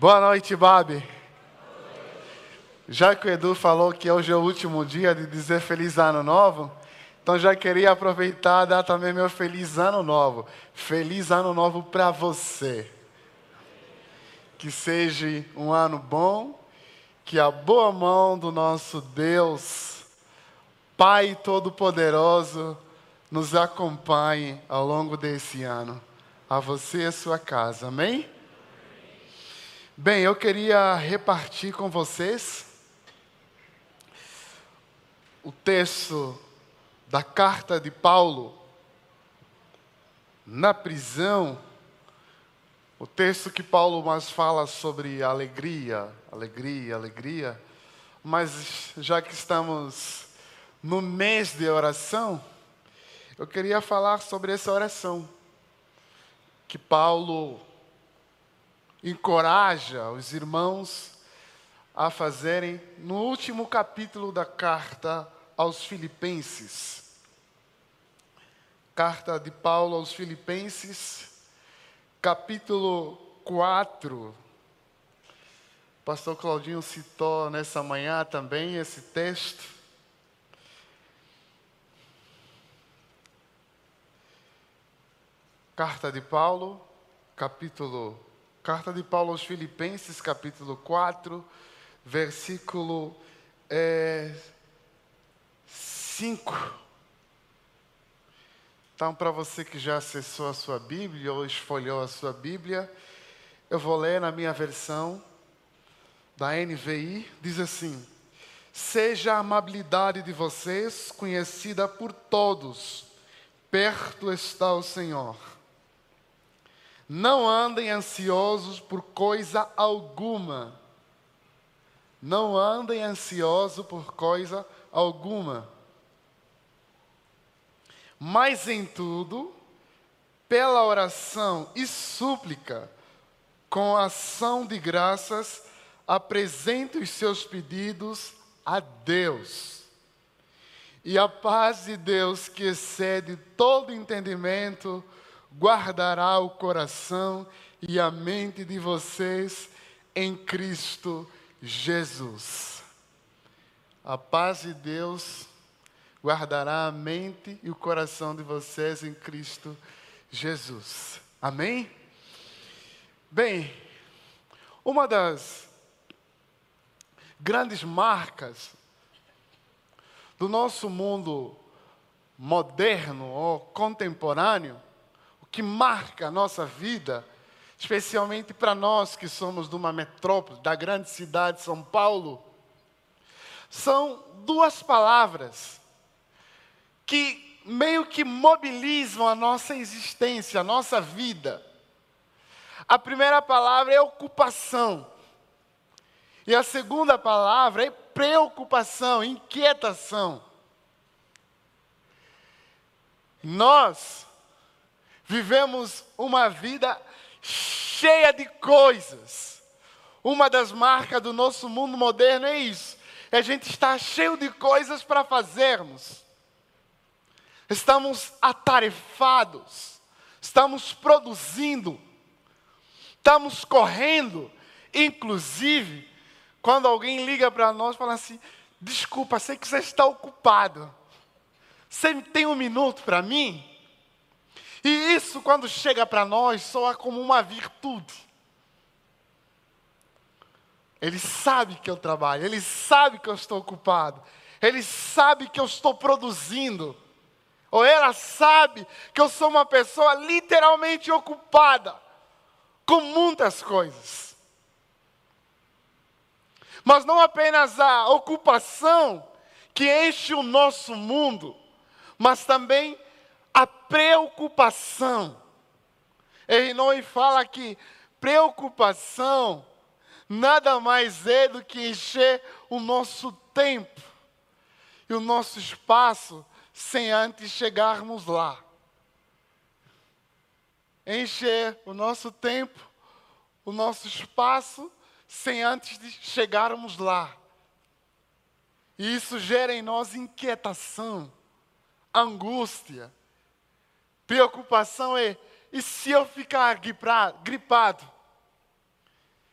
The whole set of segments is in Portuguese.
Boa noite, Babi. Já que o Edu falou que hoje é o último dia de dizer feliz ano novo, então já queria aproveitar e dar também meu feliz ano novo. Feliz ano novo para você. Que seja um ano bom, que a boa mão do nosso Deus, Pai Todo-Poderoso, nos acompanhe ao longo desse ano. A você e a sua casa. Amém? Bem, eu queria repartir com vocês o texto da carta de Paulo na prisão, o texto que Paulo mais fala sobre alegria, alegria, alegria, mas já que estamos no mês de oração, eu queria falar sobre essa oração que Paulo encoraja os irmãos a fazerem no último capítulo da carta aos Filipenses. Carta de Paulo aos Filipenses, capítulo 4. pastor Claudinho citou nessa manhã também esse texto. Carta de Paulo, capítulo Carta de Paulo aos Filipenses, capítulo 4, versículo é, 5. Então, para você que já acessou a sua Bíblia ou esfolhou a sua Bíblia, eu vou ler na minha versão da NVI, diz assim: Seja a amabilidade de vocês conhecida por todos, perto está o Senhor. Não andem ansiosos por coisa alguma. Não andem ansiosos por coisa alguma. Mas em tudo, pela oração e súplica, com ação de graças, apresente os seus pedidos a Deus. E a paz de Deus, que excede todo entendimento, guardará o coração e a mente de vocês em Cristo Jesus. A paz de Deus guardará a mente e o coração de vocês em Cristo Jesus. Amém? Bem, uma das grandes marcas do nosso mundo moderno ou contemporâneo que marca a nossa vida, especialmente para nós que somos de uma metrópole, da grande cidade de São Paulo, são duas palavras que meio que mobilizam a nossa existência, a nossa vida. A primeira palavra é ocupação. E a segunda palavra é preocupação, inquietação. Nós Vivemos uma vida cheia de coisas. Uma das marcas do nosso mundo moderno é isso. É a gente está cheio de coisas para fazermos. Estamos atarefados. Estamos produzindo. Estamos correndo. Inclusive, quando alguém liga para nós fala assim: Desculpa, sei que você está ocupado. Você tem um minuto para mim? E isso, quando chega para nós, soa como uma virtude. Ele sabe que eu trabalho, ele sabe que eu estou ocupado, ele sabe que eu estou produzindo, ou ela sabe que eu sou uma pessoa literalmente ocupada com muitas coisas. Mas não apenas a ocupação que enche o nosso mundo, mas também preocupação. Ernoi fala que preocupação nada mais é do que encher o nosso tempo e o nosso espaço sem antes chegarmos lá. Encher o nosso tempo, o nosso espaço, sem antes de chegarmos lá. E isso gera em nós inquietação, angústia, Preocupação é: e se eu ficar gripado?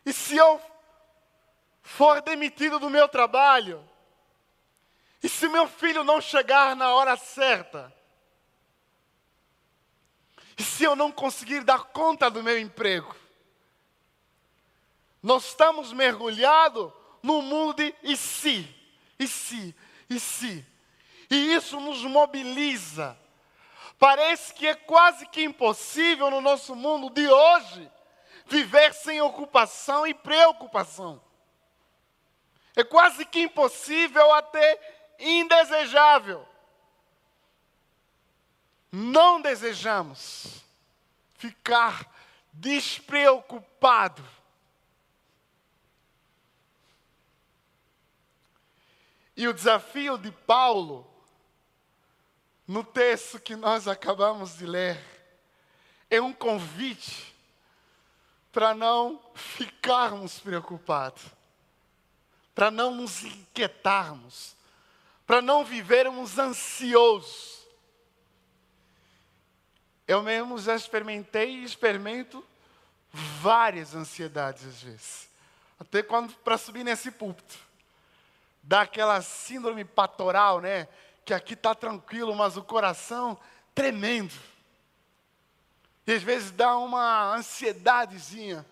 E se eu for demitido do meu trabalho? E se meu filho não chegar na hora certa? E se eu não conseguir dar conta do meu emprego? Nós estamos mergulhados no mundo de e se, e se, e se. E isso nos mobiliza. Parece que é quase que impossível no nosso mundo de hoje viver sem ocupação e preocupação. É quase que impossível, até indesejável. Não desejamos ficar despreocupado. E o desafio de Paulo, no texto que nós acabamos de ler, é um convite para não ficarmos preocupados, para não nos inquietarmos, para não vivermos ansiosos. Eu mesmo já experimentei e experimento várias ansiedades às vezes. Até quando para subir nesse púlpito. Dá aquela síndrome patoral, né? Que aqui está tranquilo, mas o coração tremendo. E às vezes dá uma ansiedadezinha.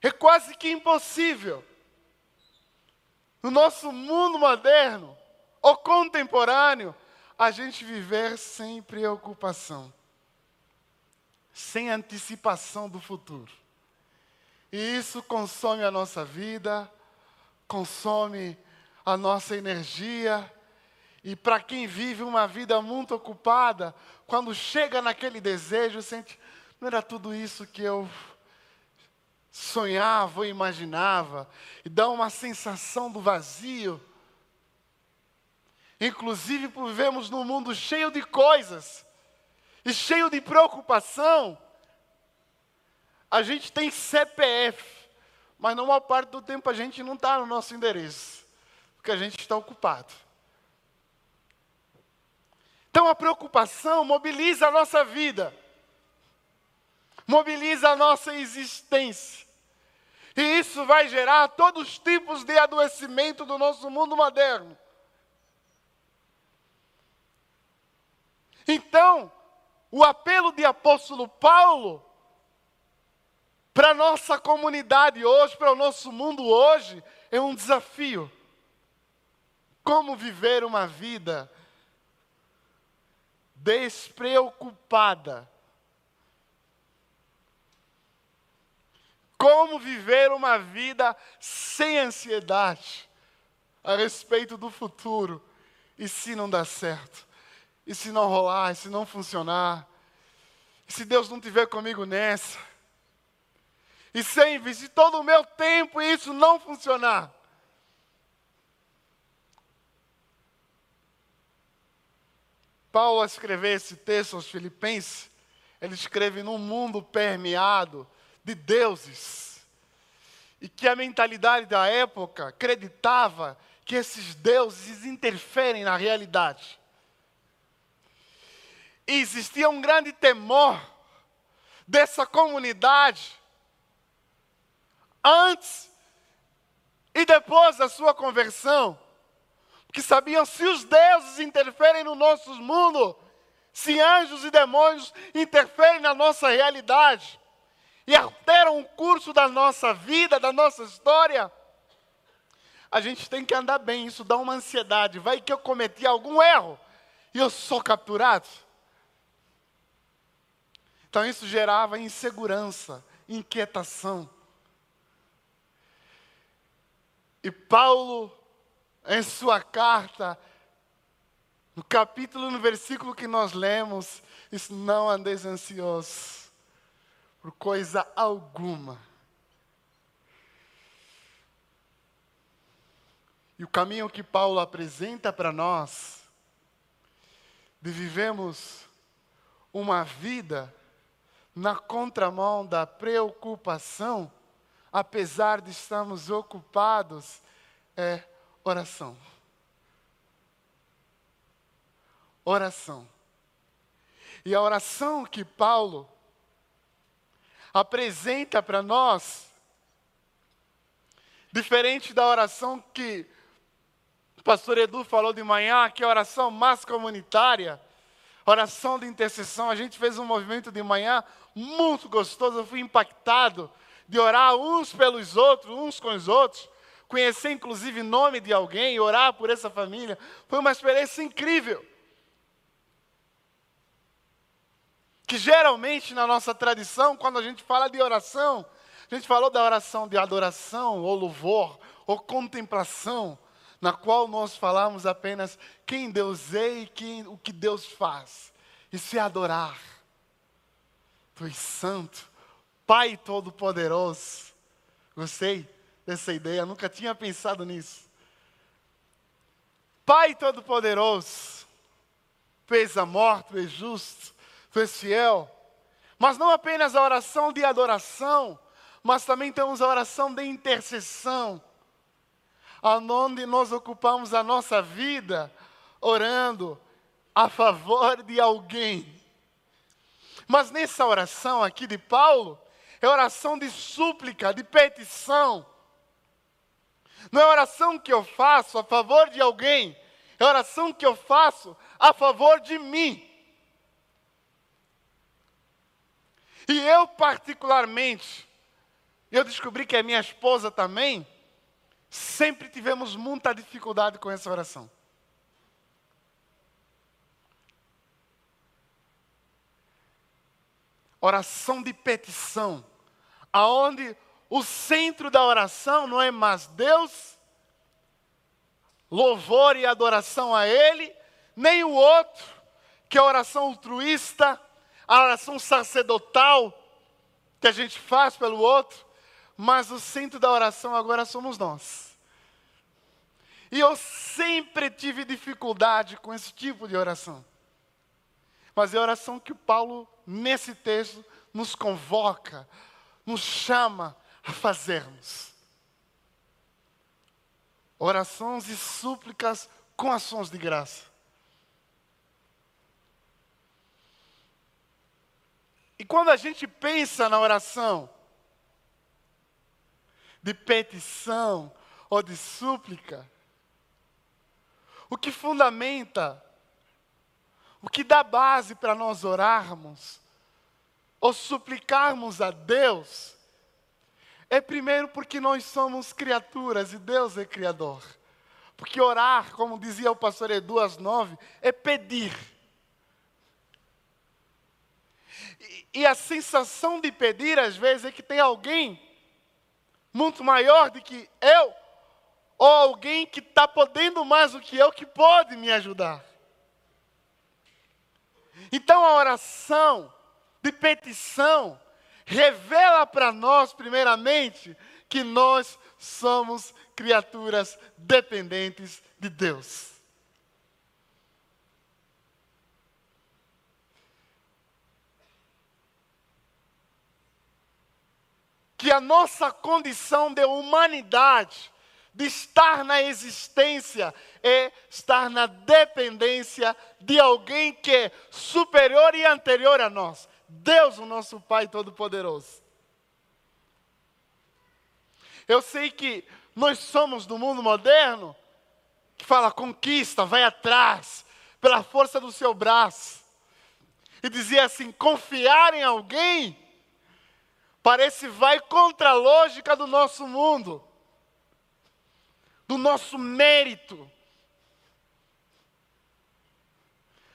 É quase que impossível. No nosso mundo moderno, ou contemporâneo, a gente viver sem preocupação sem antecipação do futuro. E isso consome a nossa vida, consome a nossa energia. E para quem vive uma vida muito ocupada, quando chega naquele desejo, sente, não era tudo isso que eu sonhava ou imaginava, e dá uma sensação do vazio. Inclusive, vivemos num mundo cheio de coisas, e cheio de preocupação, a gente tem CPF, mas na maior parte do tempo a gente não está no nosso endereço, porque a gente está ocupado. Então a preocupação mobiliza a nossa vida, mobiliza a nossa existência. E isso vai gerar todos os tipos de adoecimento do nosso mundo moderno. Então, o apelo de apóstolo Paulo para a nossa comunidade hoje, para o nosso mundo hoje, é um desafio. Como viver uma vida despreocupada? Como viver uma vida sem ansiedade a respeito do futuro e se não dá certo? E se não rolar, e se não funcionar? E se Deus não tiver comigo nessa? E se eu investir todo o meu tempo e isso não funcionar? Paulo, ao escrever esse texto aos Filipenses, ele escreve num mundo permeado de deuses. E que a mentalidade da época acreditava que esses deuses interferem na realidade. E existia um grande temor dessa comunidade antes e depois da sua conversão, porque sabiam se os deuses interferem no nosso mundo, se anjos e demônios interferem na nossa realidade e alteram o curso da nossa vida, da nossa história, a gente tem que andar bem. Isso dá uma ansiedade. Vai que eu cometi algum erro e eu sou capturado. Então isso gerava insegurança, inquietação. E Paulo, em sua carta, no capítulo, no versículo que nós lemos, diz: Não andeis ansiosos por coisa alguma. E o caminho que Paulo apresenta para nós, de vivemos uma vida na contramão da preocupação, apesar de estarmos ocupados, é oração. Oração. E a oração que Paulo apresenta para nós Diferente da oração que o pastor Edu falou de manhã, que é a oração mais comunitária, oração de intercessão. A gente fez um movimento de manhã muito gostoso, eu fui impactado de orar uns pelos outros, uns com os outros, conhecer inclusive nome de alguém, orar por essa família. Foi uma experiência incrível. Que geralmente na nossa tradição, quando a gente fala de oração, a gente falou da oração de adoração, ou louvor, ou contemplação, na qual nós falamos apenas quem Deus é e quem, o que Deus faz. Isso é adorar. Tu és santo, Pai Todo-Poderoso. Gostei dessa ideia, nunca tinha pensado nisso. Pai Todo-Poderoso, tu és amor, tu és justo, tu és fiel. Mas não apenas a oração de adoração, mas também temos a oração de intercessão, onde nós ocupamos a nossa vida orando a favor de alguém. Mas nessa oração aqui de Paulo, é oração de súplica, de petição. Não é oração que eu faço a favor de alguém, é oração que eu faço a favor de mim. E eu, particularmente, eu descobri que a minha esposa também, sempre tivemos muita dificuldade com essa oração. Oração de petição, aonde o centro da oração não é mais Deus, louvor e adoração a Ele, nem o outro, que é a oração altruísta, a oração sacerdotal que a gente faz pelo outro, mas o centro da oração agora somos nós. E eu sempre tive dificuldade com esse tipo de oração. Mas é a oração que Paulo, nesse texto, nos convoca, nos chama a fazermos. Orações e súplicas com ações de graça. E quando a gente pensa na oração de petição ou de súplica, o que fundamenta, o que dá base para nós orarmos ou suplicarmos a Deus, é primeiro porque nós somos criaturas e Deus é Criador. Porque orar, como dizia o pastor Edu às nove, é pedir. E a sensação de pedir, às vezes, é que tem alguém muito maior do que eu, ou alguém que está podendo mais do que eu, que pode me ajudar. Então a oração de petição revela para nós, primeiramente, que nós somos criaturas dependentes de Deus. que a nossa condição de humanidade, de estar na existência, é estar na dependência de alguém que é superior e anterior a nós. Deus, o nosso Pai Todo-Poderoso. Eu sei que nós somos do mundo moderno que fala conquista, vai atrás, pela força do seu braço. E dizia assim: confiar em alguém parece vai contra a lógica do nosso mundo, do nosso mérito.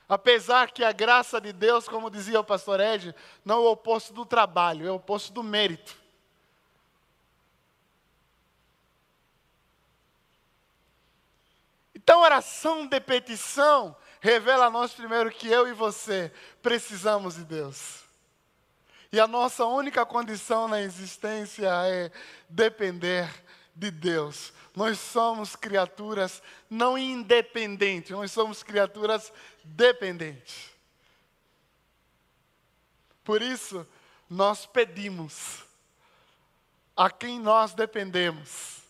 Apesar que a graça de Deus, como dizia o pastor Ed, não é o oposto do trabalho, é o oposto do mérito. Então, oração de petição revela a nós primeiro que eu e você precisamos de Deus. E a nossa única condição na existência é depender de Deus. Nós somos criaturas não independentes, nós somos criaturas dependentes. Por isso, nós pedimos a quem nós dependemos.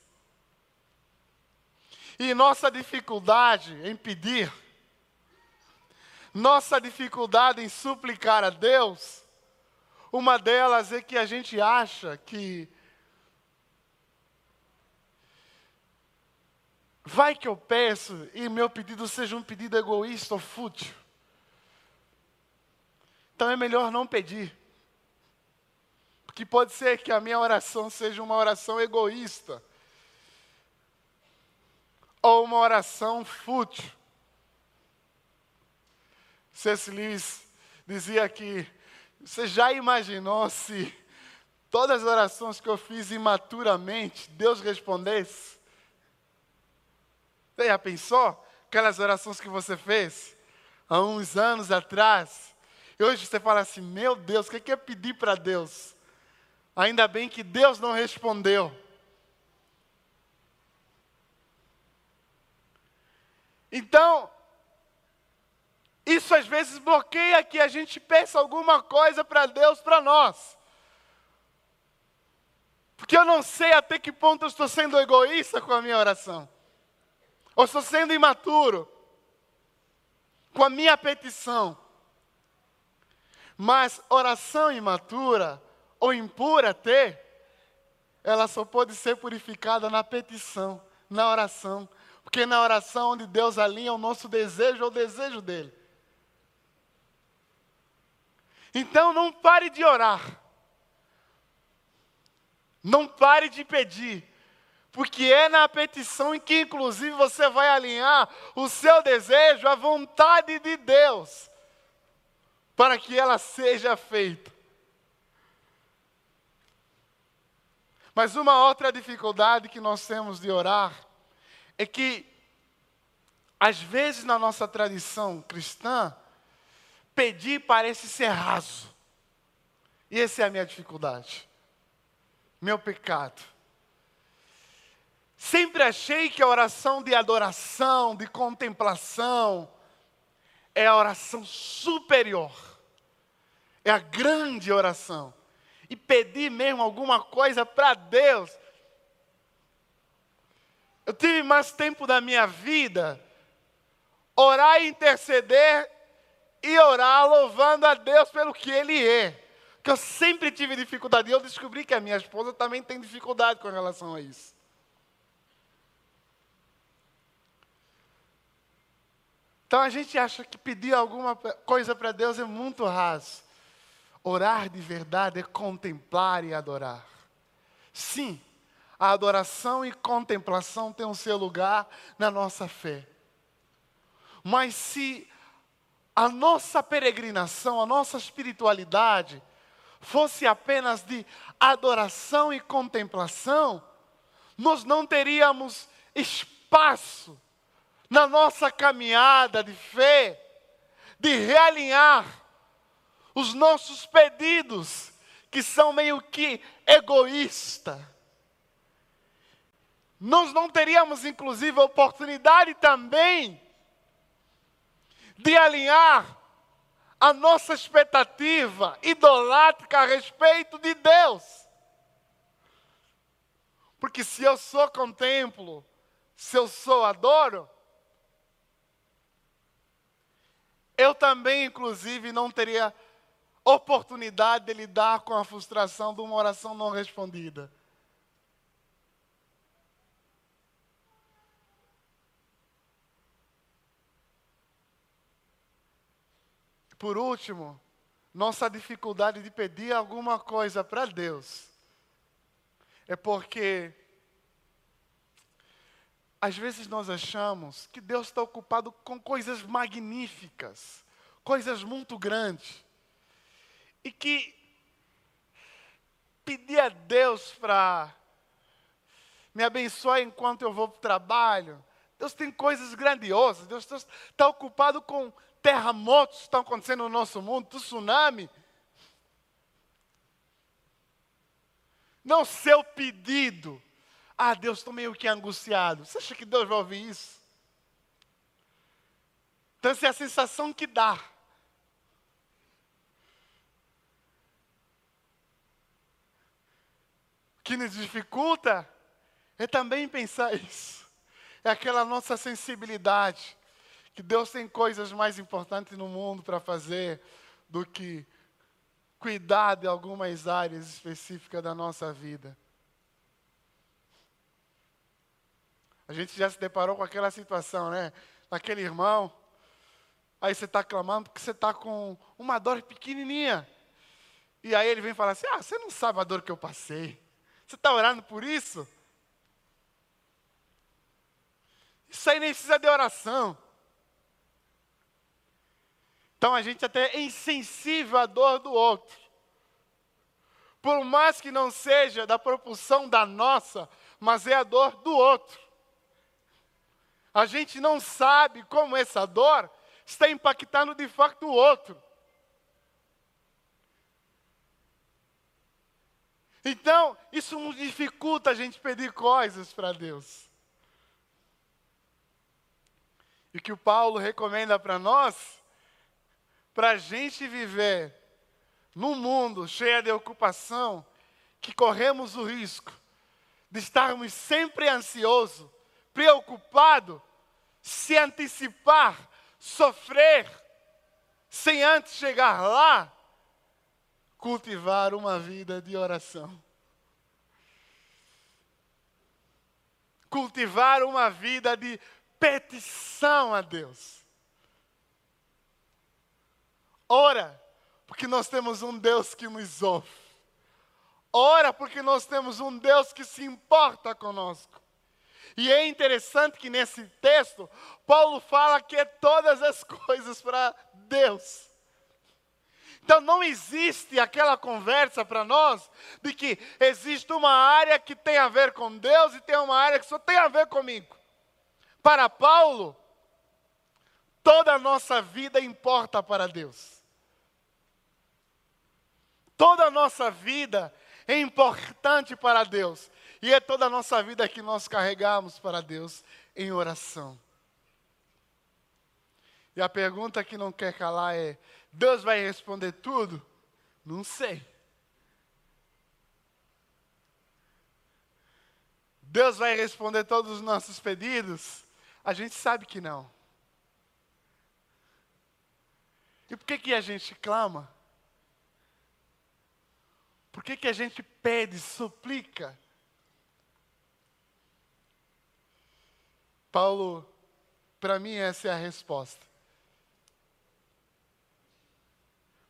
E nossa dificuldade em pedir, nossa dificuldade em suplicar a Deus, uma delas é que a gente acha que Vai que eu peço e meu pedido seja um pedido egoísta ou fútil. Então é melhor não pedir. Porque pode ser que a minha oração seja uma oração egoísta. Ou uma oração fútil. C.S. Lewis dizia que você já imaginou se todas as orações que eu fiz imaturamente, Deus respondesse? Você já pensou? Aquelas orações que você fez há uns anos atrás. E hoje você fala assim: Meu Deus, o que é pedir para Deus? Ainda bem que Deus não respondeu. Então, isso às vezes bloqueia que a gente peça alguma coisa para Deus para nós. Porque eu não sei até que ponto eu estou sendo egoísta com a minha oração. Ou estou sendo imaturo com a minha petição. Mas oração imatura ou impura até, ela só pode ser purificada na petição, na oração. Porque na oração onde Deus alinha o nosso desejo ao desejo dele. Então não pare de orar. Não pare de pedir porque é na petição em que, inclusive, você vai alinhar o seu desejo à vontade de Deus, para que ela seja feita. Mas uma outra dificuldade que nós temos de orar é que, às vezes, na nossa tradição cristã, pedir parece ser raso. E essa é a minha dificuldade, meu pecado. Sempre achei que a oração de adoração, de contemplação, é a oração superior. É a grande oração. E pedir mesmo alguma coisa para Deus. Eu tive mais tempo da minha vida orar e interceder e orar louvando a Deus pelo que Ele é. Que eu sempre tive dificuldade. E eu descobri que a minha esposa também tem dificuldade com relação a isso. Então a gente acha que pedir alguma coisa para Deus é muito raso. Orar de verdade é contemplar e adorar. Sim, a adoração e contemplação têm o seu lugar na nossa fé. Mas se a nossa peregrinação, a nossa espiritualidade fosse apenas de adoração e contemplação, nós não teríamos espaço na nossa caminhada de fé, de realinhar os nossos pedidos, que são meio que egoístas. Nós não teríamos, inclusive, a oportunidade também de alinhar a nossa expectativa idolátrica a respeito de Deus. Porque se eu só contemplo, se eu só adoro, eu também, inclusive, não teria oportunidade de lidar com a frustração de uma oração não respondida. Por último, nossa dificuldade de pedir alguma coisa para Deus é porque às vezes nós achamos que Deus está ocupado com coisas magníficas, coisas muito grandes. E que pedir a Deus para me abençoar enquanto eu vou para o trabalho. Deus tem coisas grandiosas. Deus está ocupado com terremotos que estão acontecendo no nosso mundo, tsunami. Não seu pedido ah, Deus, estou meio que angustiado. Você acha que Deus vai ouvir isso? Então, essa é a sensação que dá. O que nos dificulta é também pensar isso. É aquela nossa sensibilidade. Que Deus tem coisas mais importantes no mundo para fazer do que cuidar de algumas áreas específicas da nossa vida. A gente já se deparou com aquela situação, né? Aquele irmão, aí você está clamando porque você está com uma dor pequenininha. E aí ele vem falar assim: Ah, você não sabe a dor que eu passei. Você está orando por isso? Isso aí nem precisa de oração. Então a gente até é insensível à dor do outro. Por mais que não seja da propulsão da nossa, mas é a dor do outro. A gente não sabe como essa dor está impactando de fato o outro. Então, isso nos dificulta a gente pedir coisas para Deus. E que o Paulo recomenda para nós, para a gente viver num mundo cheio de ocupação, que corremos o risco de estarmos sempre ansiosos, preocupados, se antecipar, sofrer, sem antes chegar lá, cultivar uma vida de oração. Cultivar uma vida de petição a Deus. Ora, porque nós temos um Deus que nos ouve. Ora, porque nós temos um Deus que se importa conosco. E é interessante que nesse texto, Paulo fala que é todas as coisas para Deus. Então não existe aquela conversa para nós de que existe uma área que tem a ver com Deus e tem uma área que só tem a ver comigo. Para Paulo, toda a nossa vida importa para Deus. Toda a nossa vida é importante para Deus. E é toda a nossa vida que nós carregamos para Deus em oração. E a pergunta que não quer calar é: Deus vai responder tudo? Não sei. Deus vai responder todos os nossos pedidos? A gente sabe que não. E por que, que a gente clama? Por que, que a gente pede, suplica? Paulo, para mim, essa é a resposta.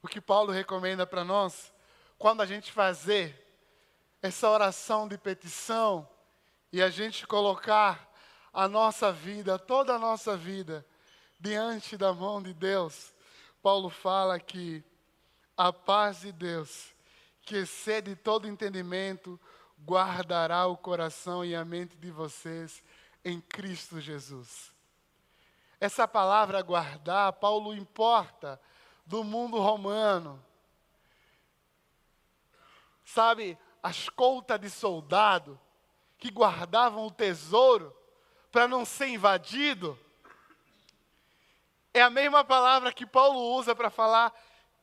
o que Paulo recomenda para nós, quando a gente fazer essa oração de petição e a gente colocar a nossa vida, toda a nossa vida, diante da mão de Deus, Paulo fala que a paz de Deus, que excede todo entendimento, guardará o coração e a mente de vocês em Cristo Jesus. Essa palavra guardar, Paulo importa do mundo romano. Sabe, a escolta de soldado que guardavam o tesouro para não ser invadido. É a mesma palavra que Paulo usa para falar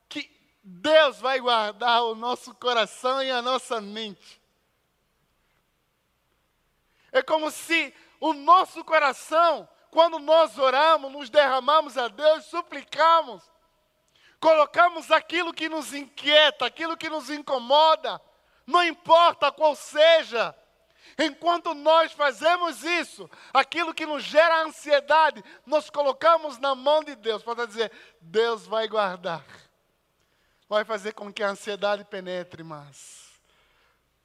que Deus vai guardar o nosso coração e a nossa mente. É como se o nosso coração, quando nós oramos, nos derramamos a Deus, suplicamos, colocamos aquilo que nos inquieta, aquilo que nos incomoda, não importa qual seja. Enquanto nós fazemos isso, aquilo que nos gera ansiedade, nós colocamos na mão de Deus para dizer: Deus vai guardar, vai fazer com que a ansiedade penetre mais,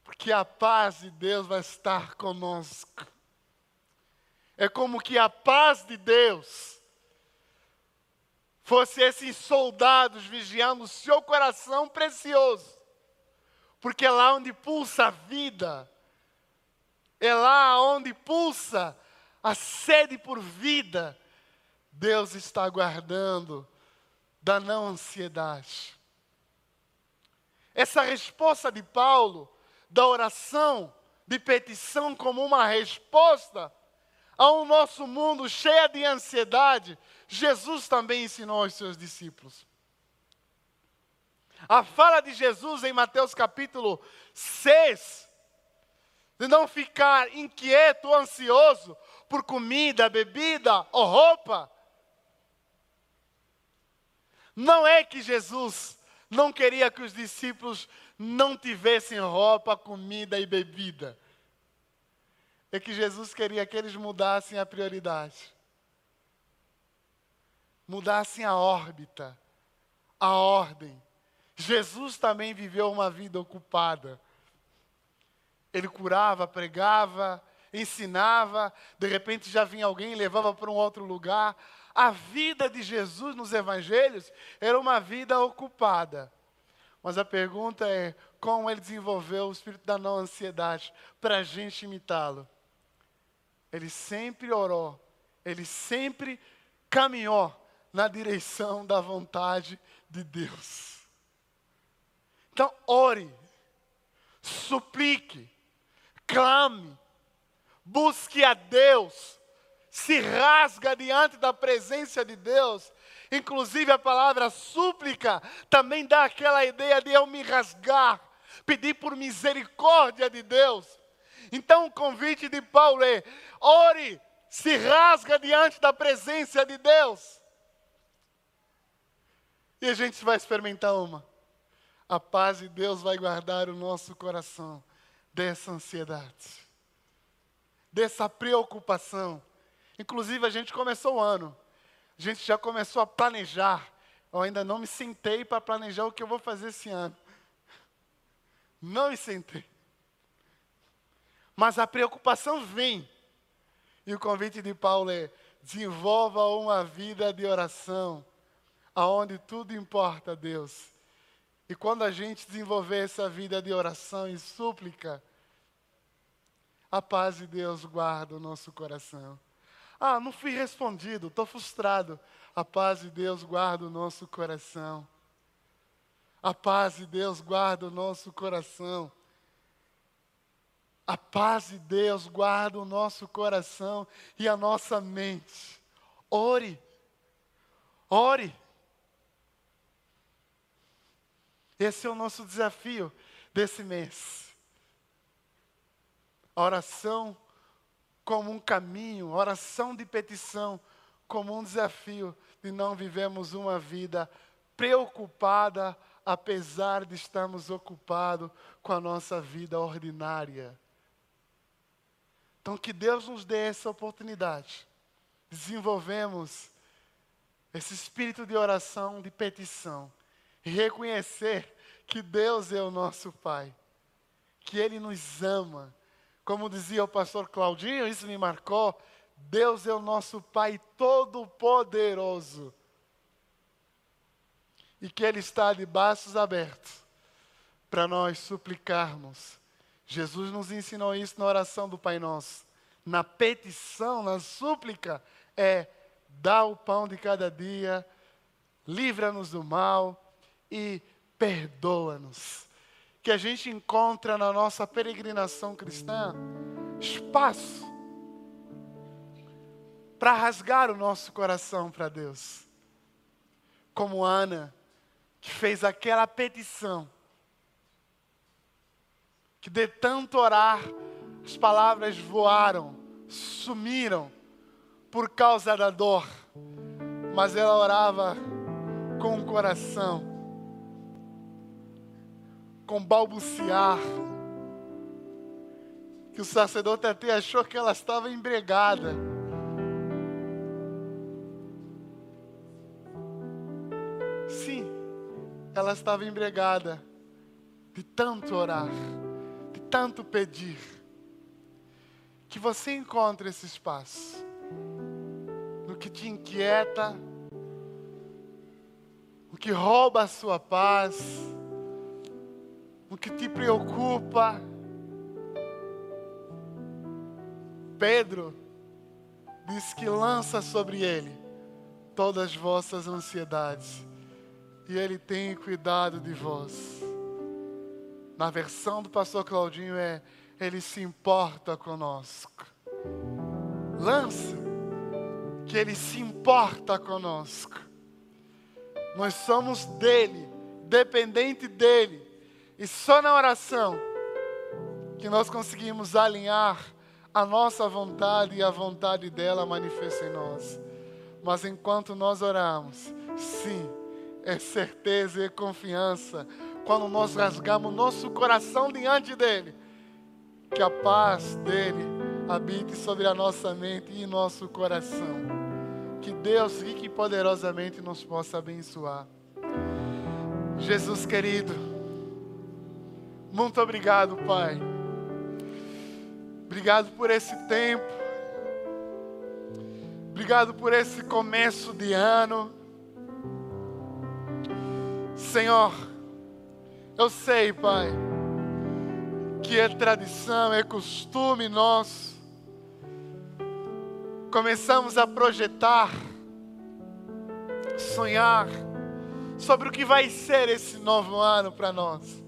porque a paz de Deus vai estar conosco. É como que a paz de Deus fosse esses soldados vigiando o seu coração precioso. Porque é lá onde pulsa a vida, é lá onde pulsa a sede por vida, Deus está guardando da não ansiedade. Essa resposta de Paulo, da oração, de petição como uma resposta a um nosso mundo cheio de ansiedade, Jesus também ensinou aos seus discípulos. A fala de Jesus em Mateus capítulo 6, de não ficar inquieto ou ansioso por comida, bebida ou roupa. Não é que Jesus não queria que os discípulos não tivessem roupa, comida e bebida. É que Jesus queria que eles mudassem a prioridade, mudassem a órbita, a ordem. Jesus também viveu uma vida ocupada. Ele curava, pregava, ensinava, de repente já vinha alguém e levava para um outro lugar. A vida de Jesus nos evangelhos era uma vida ocupada. Mas a pergunta é: como ele desenvolveu o espírito da não ansiedade para a gente imitá-lo? Ele sempre orou, ele sempre caminhou na direção da vontade de Deus. Então, ore, suplique, clame, busque a Deus, se rasga diante da presença de Deus. Inclusive a palavra súplica também dá aquela ideia de eu me rasgar, pedir por misericórdia de Deus. Então o convite de Paulo é: ore, se rasga diante da presença de Deus. E a gente vai experimentar uma. A paz de Deus vai guardar o nosso coração dessa ansiedade, dessa preocupação. Inclusive, a gente começou o ano, a gente já começou a planejar. Eu ainda não me sentei para planejar o que eu vou fazer esse ano. Não me sentei. Mas a preocupação vem. E o convite de Paulo é: desenvolva uma vida de oração, aonde tudo importa a Deus. E quando a gente desenvolver essa vida de oração e súplica, a paz de Deus guarda o nosso coração. Ah, não fui respondido, estou frustrado. A paz de Deus guarda o nosso coração. A paz de Deus guarda o nosso coração. A paz de Deus guarda o nosso coração e a nossa mente. Ore. Ore. Esse é o nosso desafio desse mês. Oração como um caminho, oração de petição como um desafio de não vivemos uma vida preocupada, apesar de estarmos ocupados com a nossa vida ordinária. Então, que Deus nos dê essa oportunidade. Desenvolvemos esse espírito de oração, de petição. E reconhecer que Deus é o nosso Pai. Que Ele nos ama. Como dizia o pastor Claudinho, isso me marcou. Deus é o nosso Pai Todo-Poderoso. E que Ele está de braços abertos para nós suplicarmos Jesus nos ensinou isso na oração do Pai Nosso. Na petição, na súplica, é dá o pão de cada dia, livra-nos do mal e perdoa-nos. Que a gente encontra na nossa peregrinação cristã espaço para rasgar o nosso coração para Deus. Como Ana, que fez aquela petição que de tanto orar, as palavras voaram, sumiram por causa da dor, mas ela orava com o coração, com balbuciar, que o sacerdote até achou que ela estava embregada. Sim, ela estava embregada de tanto orar tanto pedir, que você encontre esse espaço no que te inquieta, o que rouba a sua paz, o que te preocupa. Pedro diz que lança sobre ele todas as vossas ansiedades, e ele tem cuidado de vós. Na versão do pastor Claudinho é Ele se importa conosco. Lança que Ele se importa conosco. Nós somos dele, dependente dele. E só na oração que nós conseguimos alinhar a nossa vontade e a vontade dela manifesta em nós. Mas enquanto nós oramos, sim, é certeza e confiança quando nós rasgamos nosso coração diante dele, que a paz dele, habite sobre a nossa mente e nosso coração. Que Deus rique e poderosamente nos possa abençoar. Jesus querido, muito obrigado, Pai. Obrigado por esse tempo. Obrigado por esse começo de ano. Senhor, eu sei, Pai, que é tradição, é costume nosso. Começamos a projetar, sonhar sobre o que vai ser esse novo ano para nós.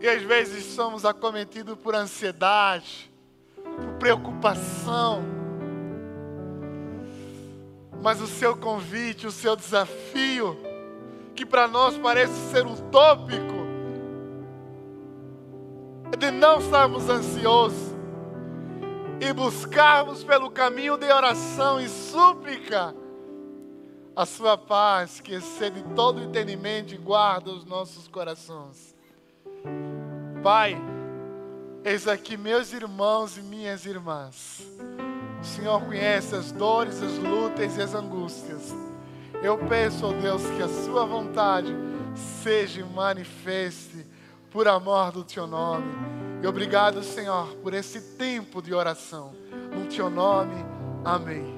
E às vezes somos acometidos por ansiedade, por preocupação. Mas o seu convite, o seu desafio, que para nós parece ser utópico, é de não estarmos ansiosos e buscarmos pelo caminho de oração e súplica a sua paz que excede todo entendimento e guarda os nossos corações. Pai, eis aqui meus irmãos e minhas irmãs. O Senhor conhece as dores, as lutas e as angústias. Eu peço, ó Deus, que a Sua vontade seja manifeste por amor do Teu nome. E obrigado, Senhor, por esse tempo de oração. No Teu nome, amém.